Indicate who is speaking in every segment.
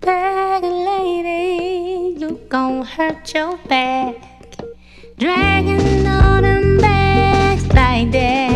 Speaker 1: Back, lady, you gon' hurt your back. Dragging all them bags like that.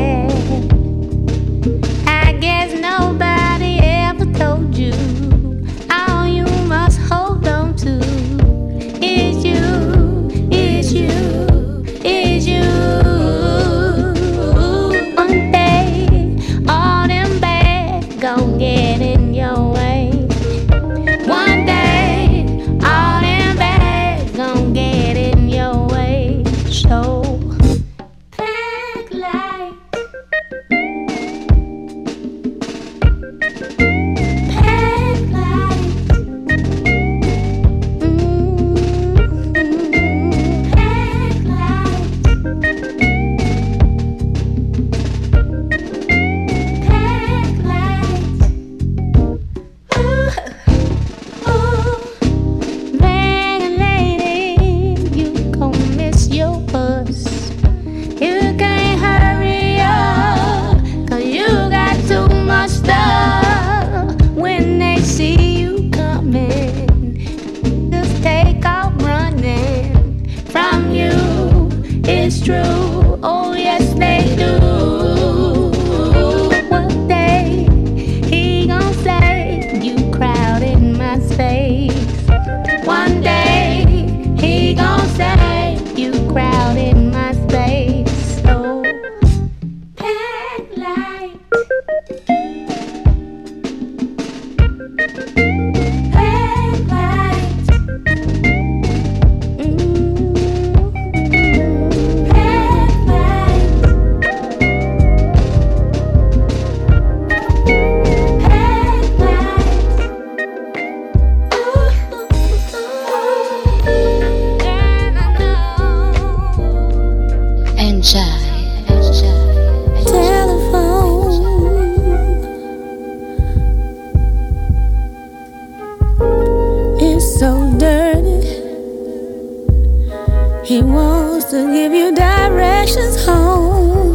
Speaker 1: He
Speaker 2: wants to give you directions home.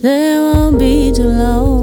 Speaker 2: There won't be too long.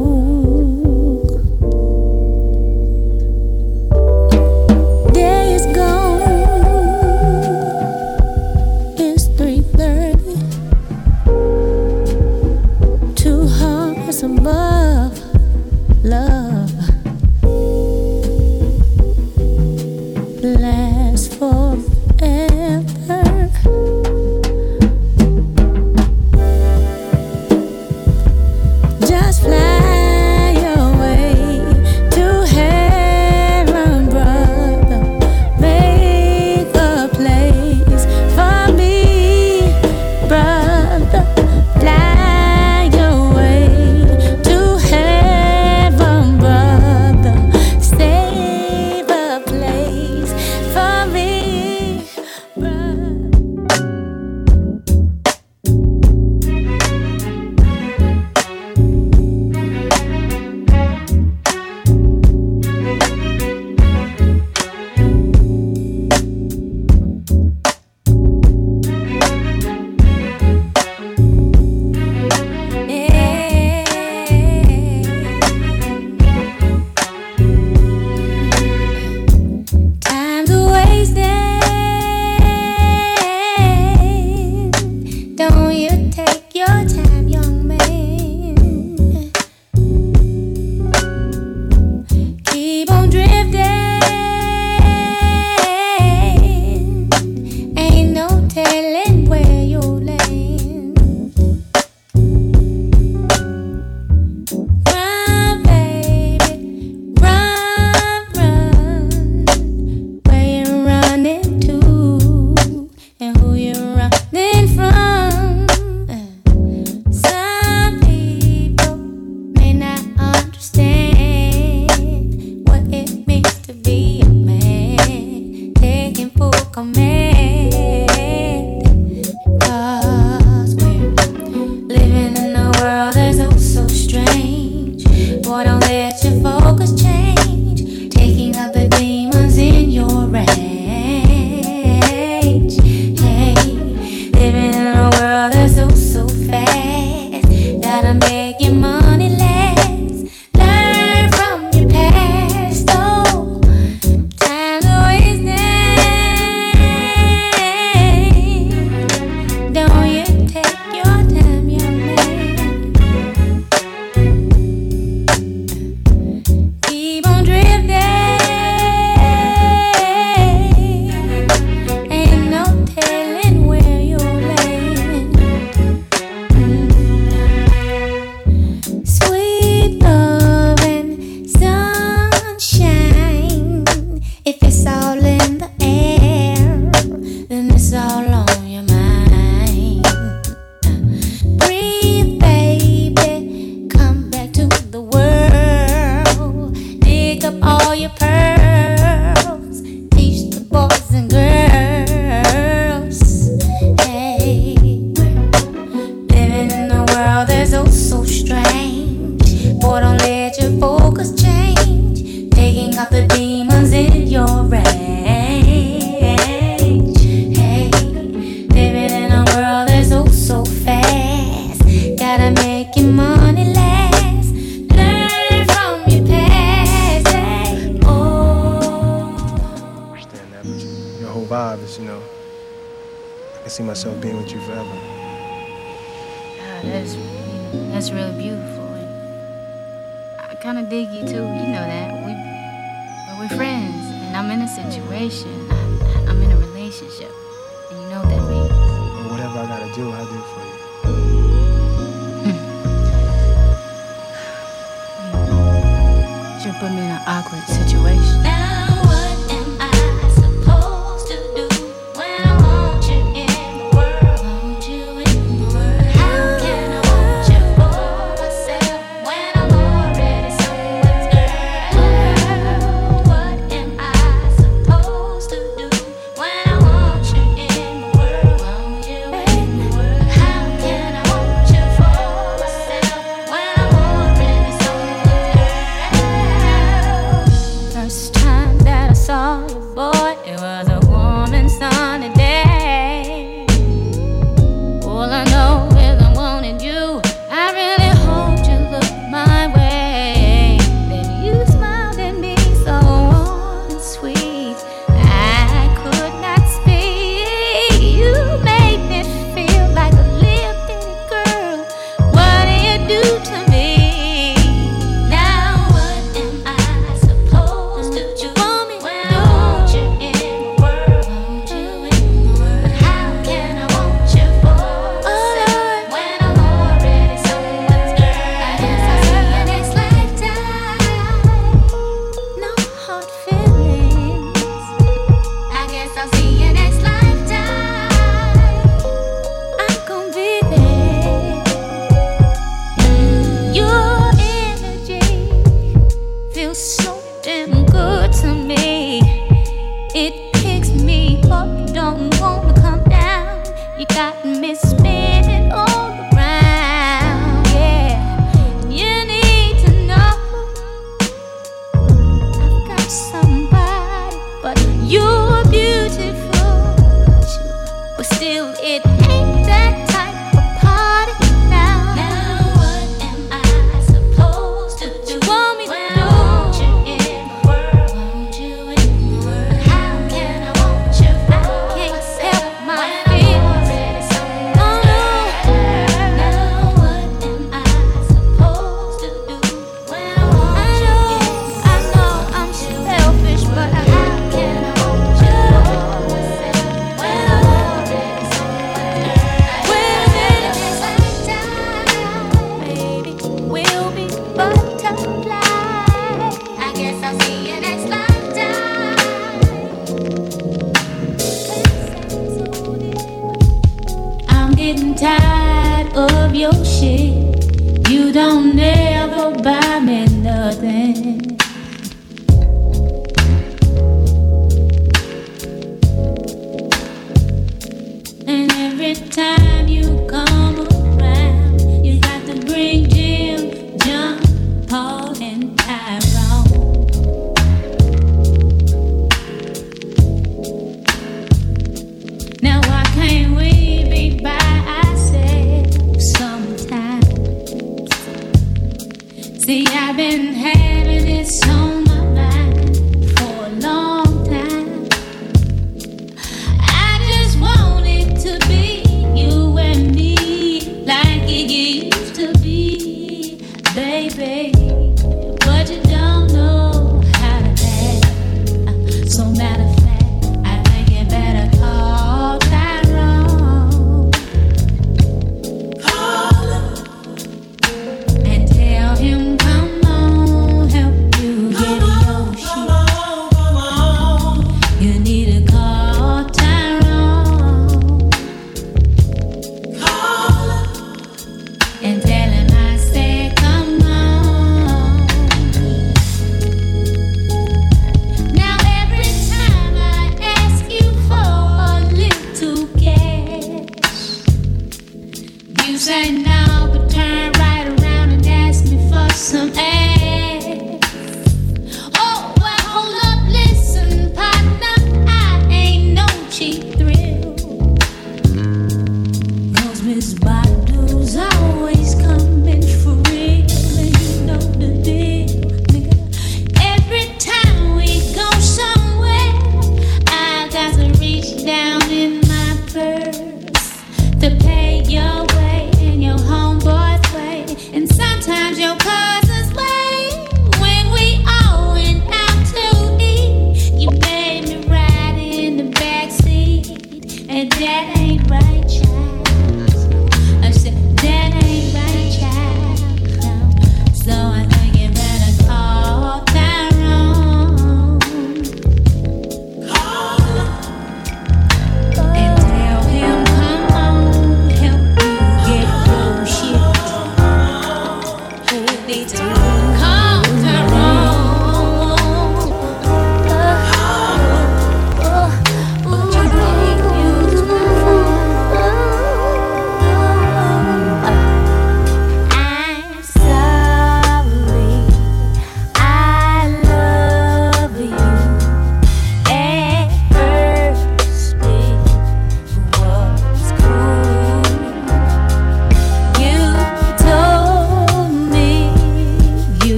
Speaker 1: tired of your shit. You don't ever buy me nothing.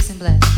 Speaker 1: Come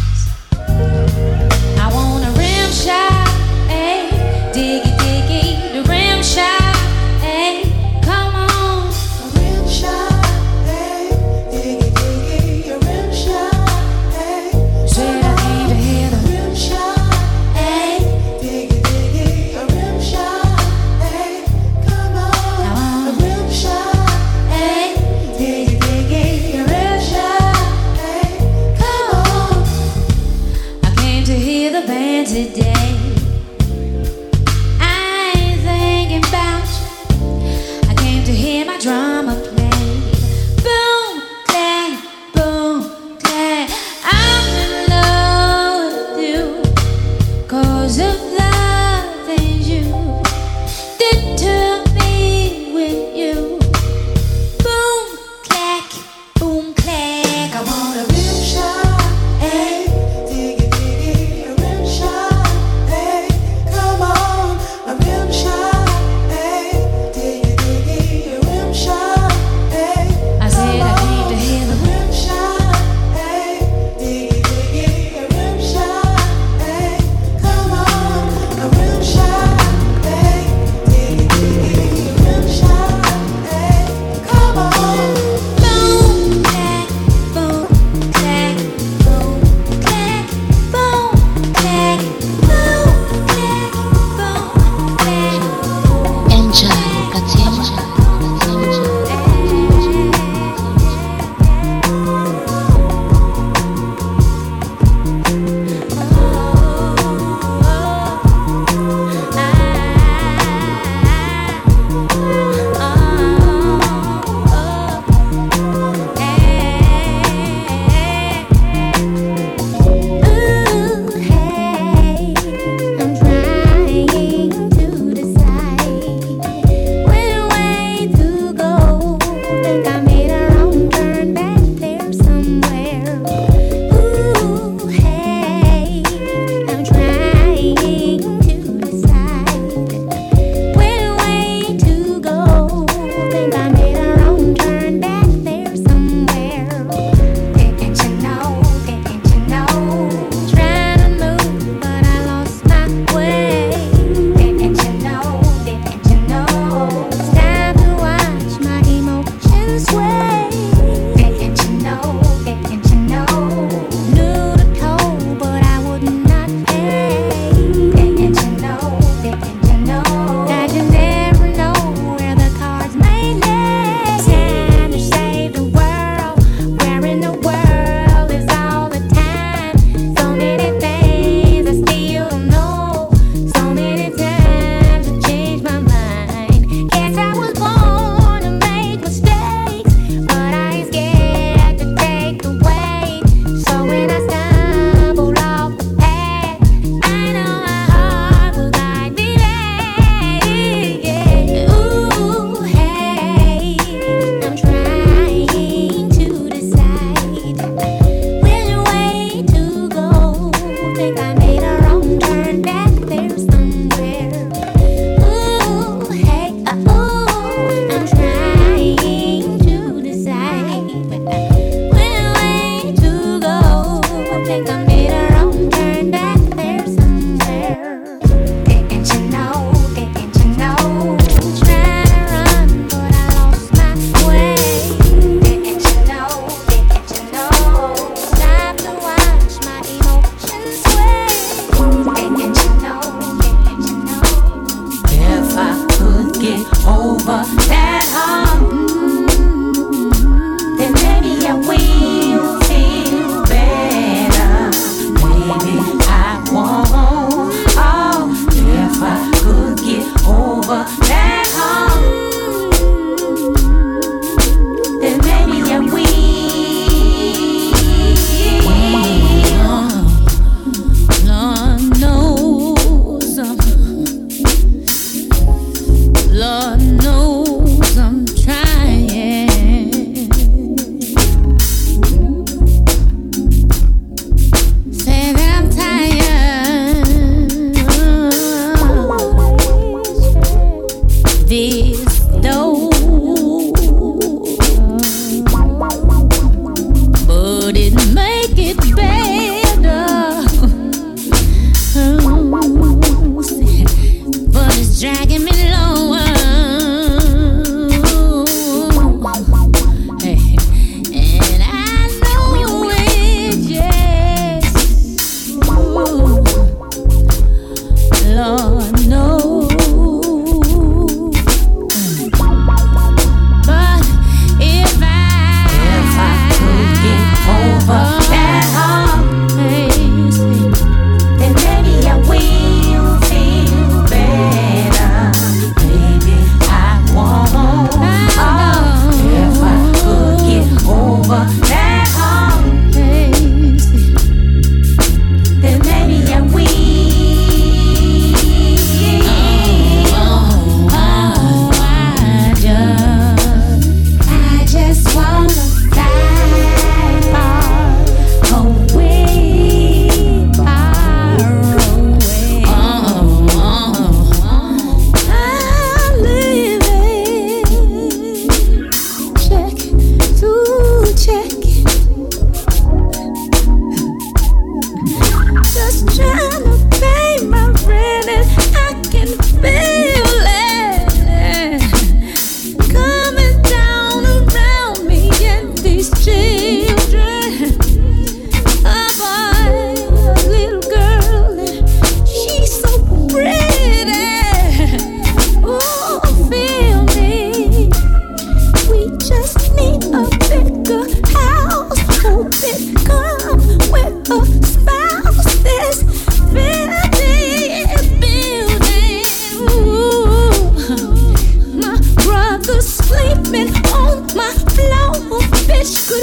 Speaker 1: girl. good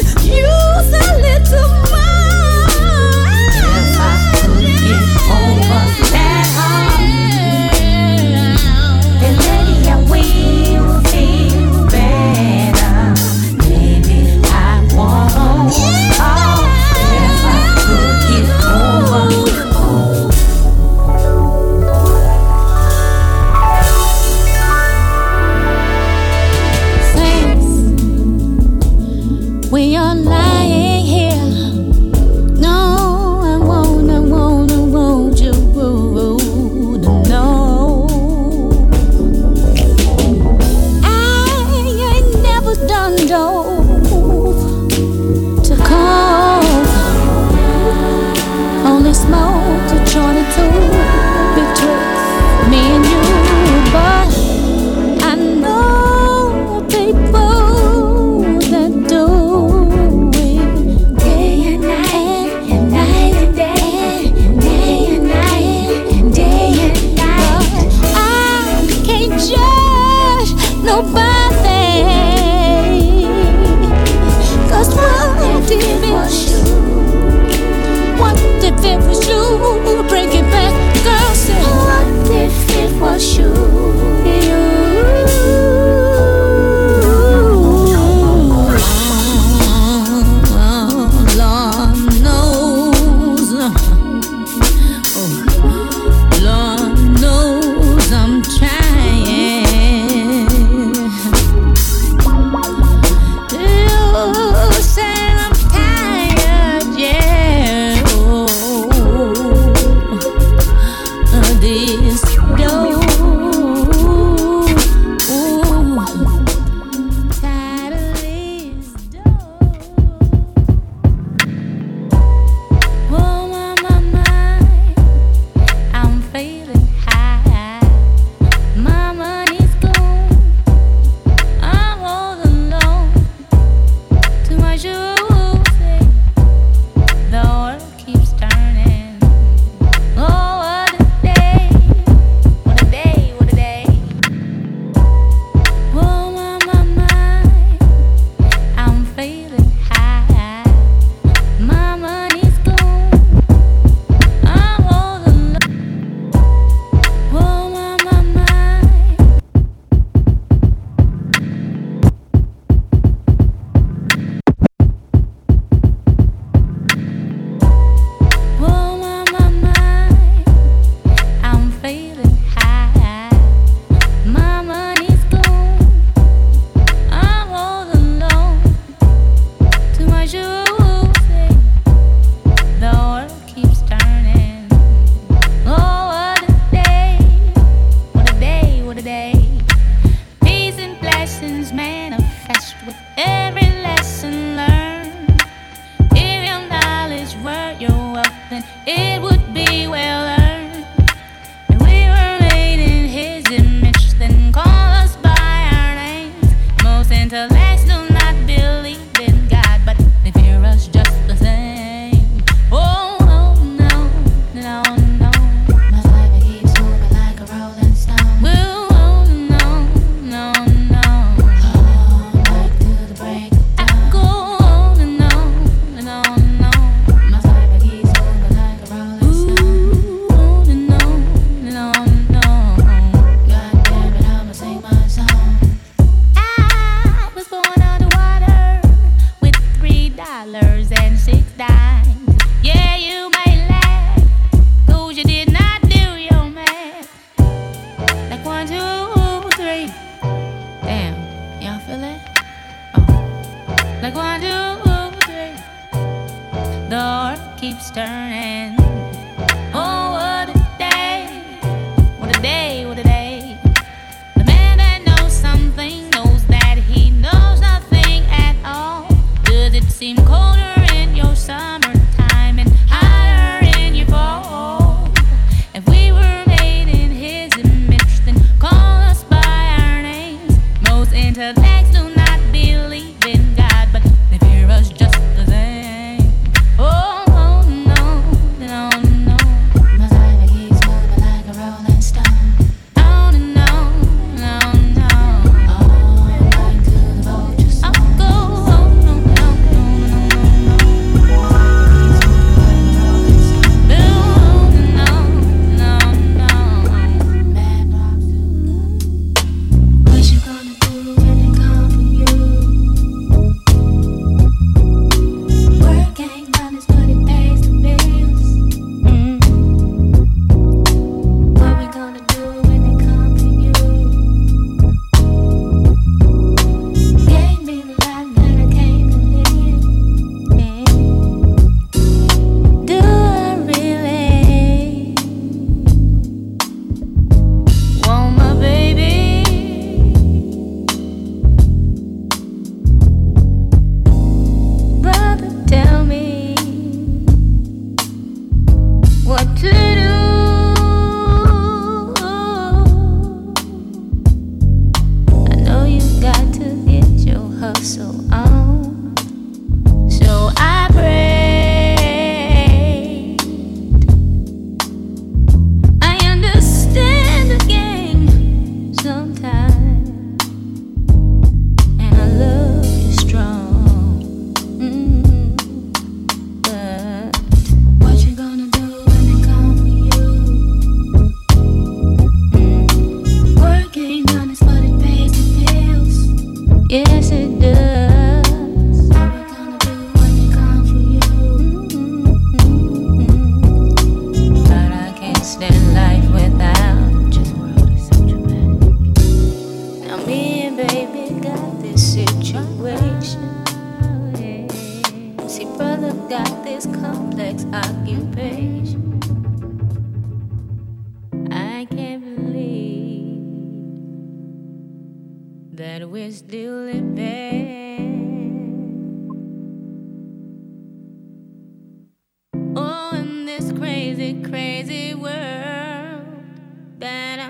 Speaker 1: on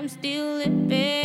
Speaker 1: I'm still living.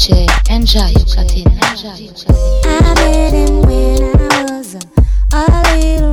Speaker 3: DJ, enjoy your
Speaker 1: cutting. I've been when I was a, a little.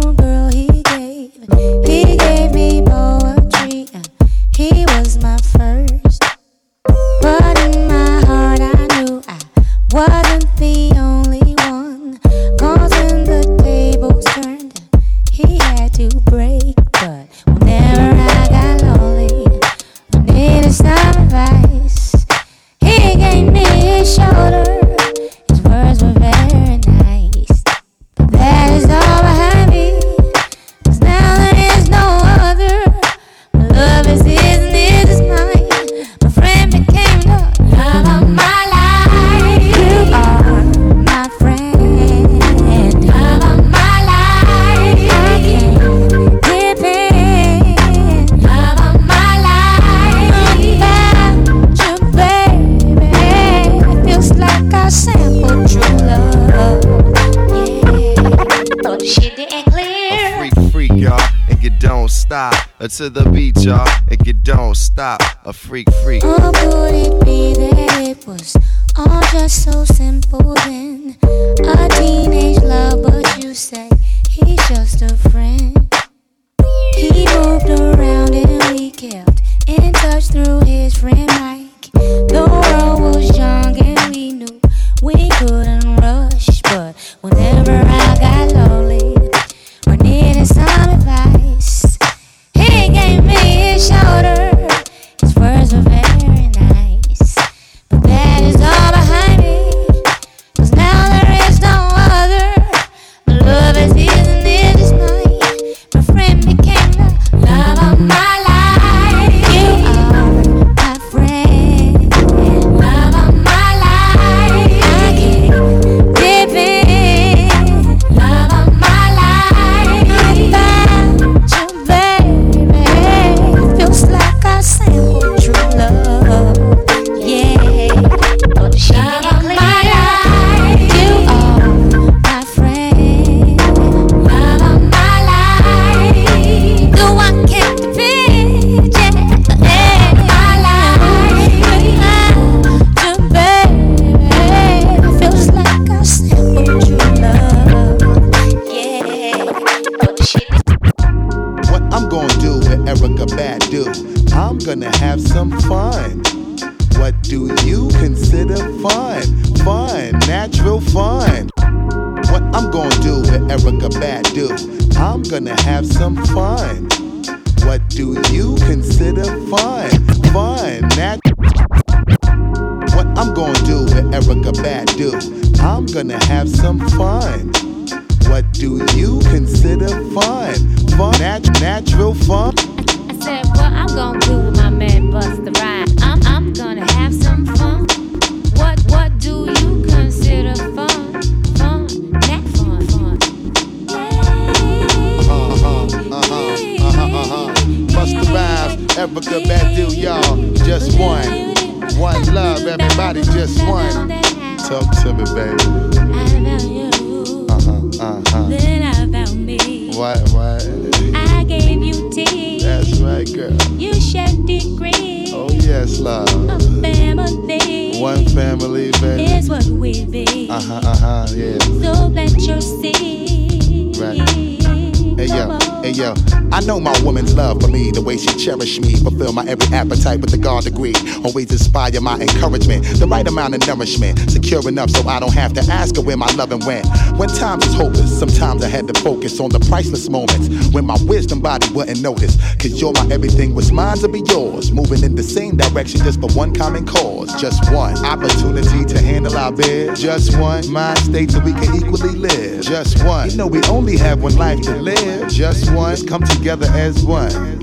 Speaker 4: always inspire my encouragement. The right amount of nourishment, secure enough so I don't have to ask her where my loving went. When times is hopeless, sometimes I had to focus on the priceless moments when my wisdom body wouldn't notice. Cause you're my everything, was mine to be yours. Moving in the same direction just for one common cause. Just one opportunity to handle our bed. Just one mind state so we can equally live. Just one. You know we only have one life to live. Just one. Come together as one.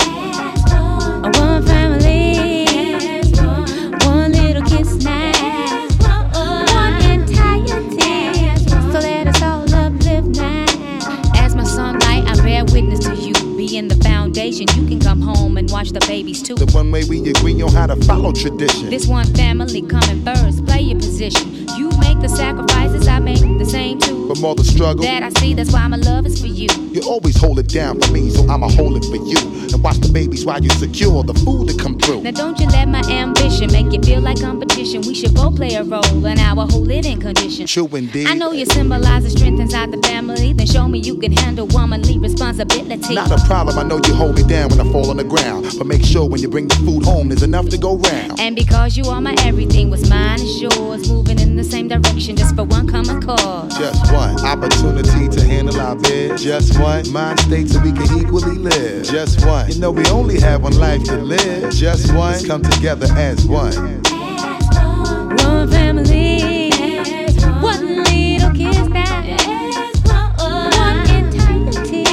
Speaker 5: vacation. You can come home and watch the babies too.
Speaker 4: The one way we agree on how to follow tradition.
Speaker 5: This one family coming first, play your position.
Speaker 6: You make the sacrifices, I make the same too.
Speaker 4: From all the struggle
Speaker 6: that I see, that's why my love is for you.
Speaker 4: You always hold it down for me, so I'ma hold it for you. And watch the babies while you secure the food to come through.
Speaker 6: Now don't you let my ambition make you feel like competition. We should both play a role in our whole living condition.
Speaker 4: True indeed.
Speaker 6: I know you symbolize the strength inside the family. Then show me you can handle womanly responsibility.
Speaker 4: Not a problem, I know you hold me down when I fall on the ground. But make sure when you bring the food home, there's enough to go round.
Speaker 6: And because you are my everything, what's mine is yours. Moving in the same direction just for one common cause.
Speaker 4: Just one opportunity to handle our biz. Just one mind state so we can equally live. Just one. You know we only have one life to live. Just one. Let's come together as one.
Speaker 6: One family, one little kiss now, one entirety.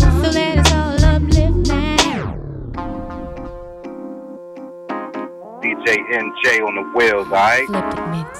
Speaker 6: So let us all uplift.
Speaker 1: DJ NJ on the wheels, alright?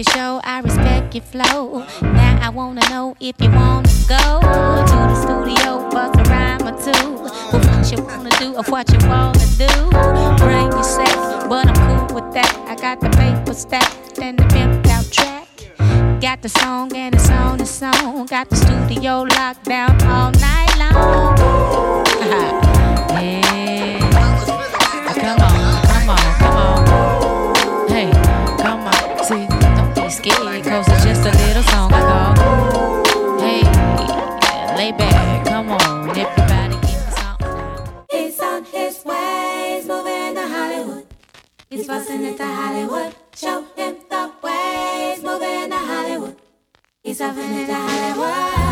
Speaker 1: your
Speaker 5: show. I respect your flow. Now I wanna know if you wanna go to the studio, bust a rhyme or two. But what you wanna do or what you wanna do. Bring your sack, but I'm cool with that. I got the paper stacked and the pimped out track. Got the song and it's on the song. Got the studio locked down all night long. Cause it's just a little song ago. Hey, lay back, come on, everybody give me something.
Speaker 1: He's on his way, he's moving to Hollywood. He's busting into Hollywood. Show him the way, he's moving to Hollywood.
Speaker 7: He's
Speaker 1: off into Hollywood.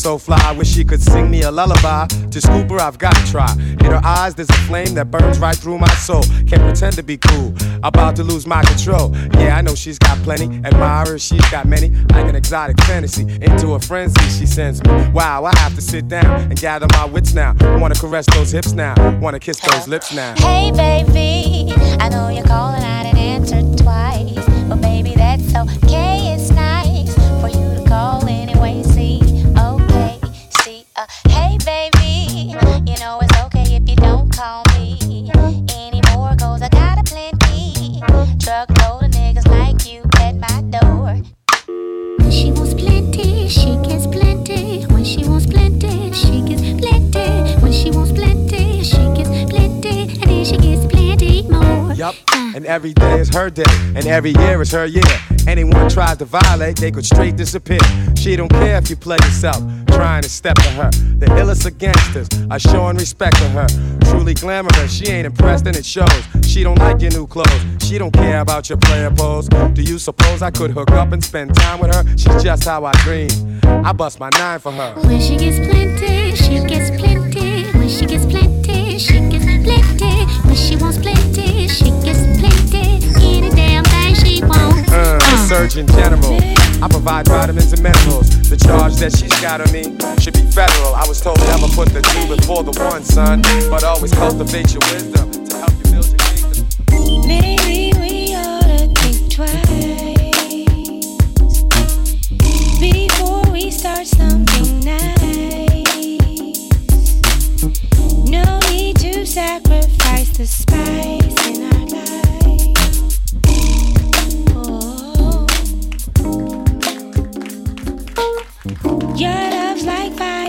Speaker 8: So fly, I wish she could sing me a lullaby. To scoop her, I've got to try. In her eyes, there's a flame that burns right through my soul. Can't pretend to be cool, about to lose my control. Yeah, I know she's got plenty admirers, she's got many, like an exotic fantasy. Into a frenzy, she sends me. Wow, I have to sit down and gather my wits now. Wanna caress those hips now, wanna kiss those lips now.
Speaker 2: Hey, baby, I know you're calling, I didn't answer twice. But, baby, that's okay, it's nice for you to call anyway. Hey,
Speaker 9: and
Speaker 8: every day is her day, and every year is her year. Anyone tries to violate, they could straight disappear. She don't care if you play yourself, trying to step to her. The illest of gangsters are showing respect to her. Truly glamorous, she ain't impressed and it shows. She don't like your new clothes, she don't care about your player pose. Do you suppose I could hook up and spend time with her? She's just how I dream. I bust my nine for her.
Speaker 9: When she gets plenty, she gets plenty. When she gets plenty, she gets plenty. When she wants plenty, she gets plenty. Any damn thing she wants.
Speaker 8: Uh, the Surgeon General. I provide vitamins and minerals. The charge that she's got on me should be federal. I was told never put the two before the one, son. But always cultivate your wisdom to help you build your kingdom.
Speaker 2: Maybe we ought to think twice before we start something sacrifice the spice in our life. Oh. Your love's like fire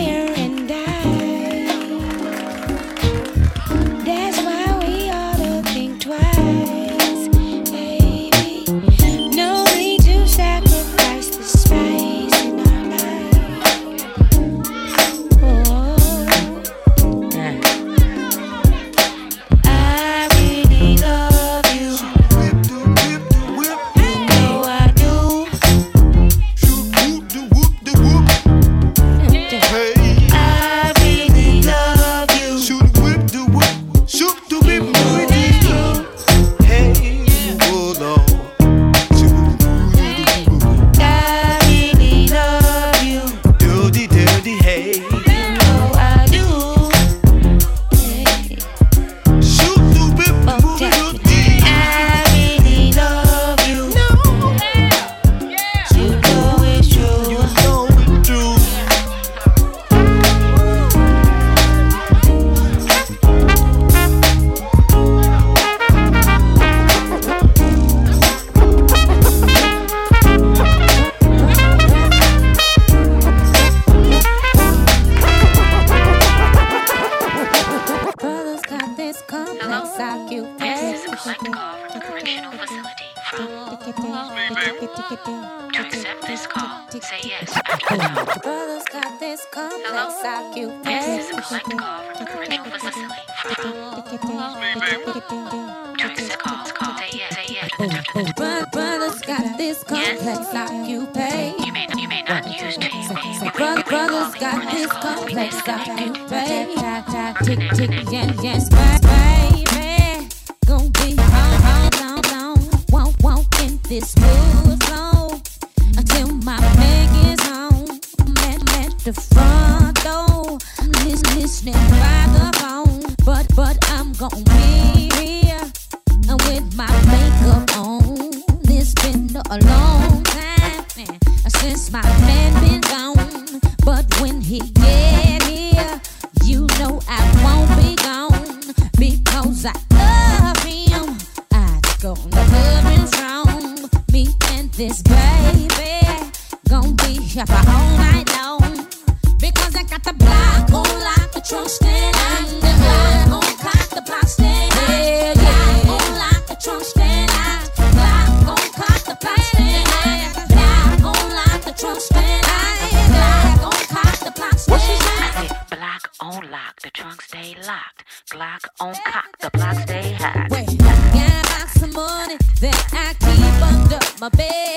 Speaker 1: my
Speaker 2: base.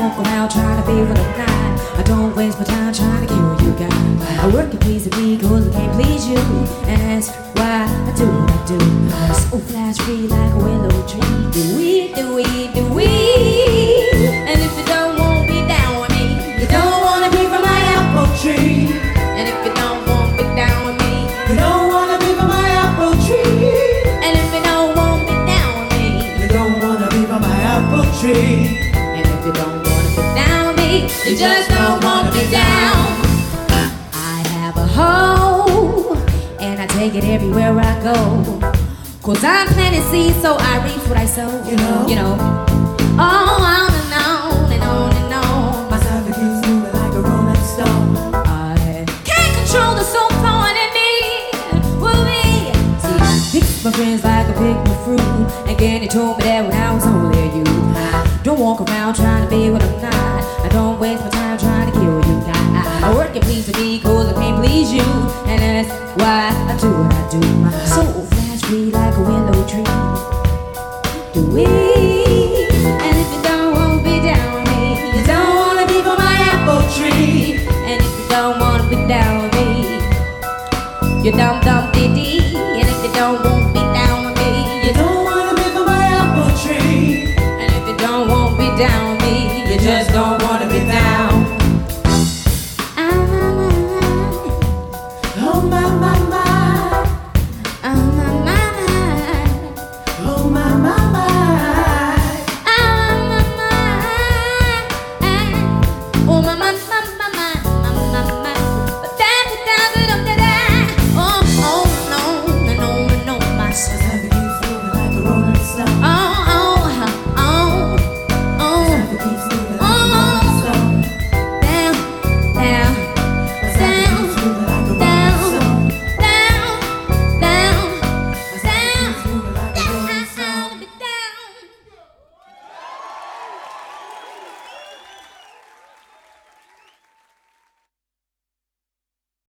Speaker 2: Don't walk around trying to be what I'm not. I don't waste my time trying to cure you guys. I work to please me cause I can't please you. And that's why I do what I do. So flash free like a willow tree. Do we, do we, do we? And if you don't you just don't want me down. I have a hoe, and I take it everywhere I go. Cause I'm planting seeds, so I reap what I sow. You know, you know. Oh, on and on and on and on. My stomach keeps moving like a rolling stone. I can't control the soul flowing in me. Will me. See, I my friends like I pick my fruit. And Candy told me that when I was only a youth. Don't walk around trying to be what I'm not. I don't waste my time trying to kill you. I, work and please me cause I can't please you. And that's why I do what I do. My soul flash free like a willow tree. Do we? And if you don't want to be down with me, you don't want to be from my apple tree. And if you don't want to be down with me, you're dumb dumb.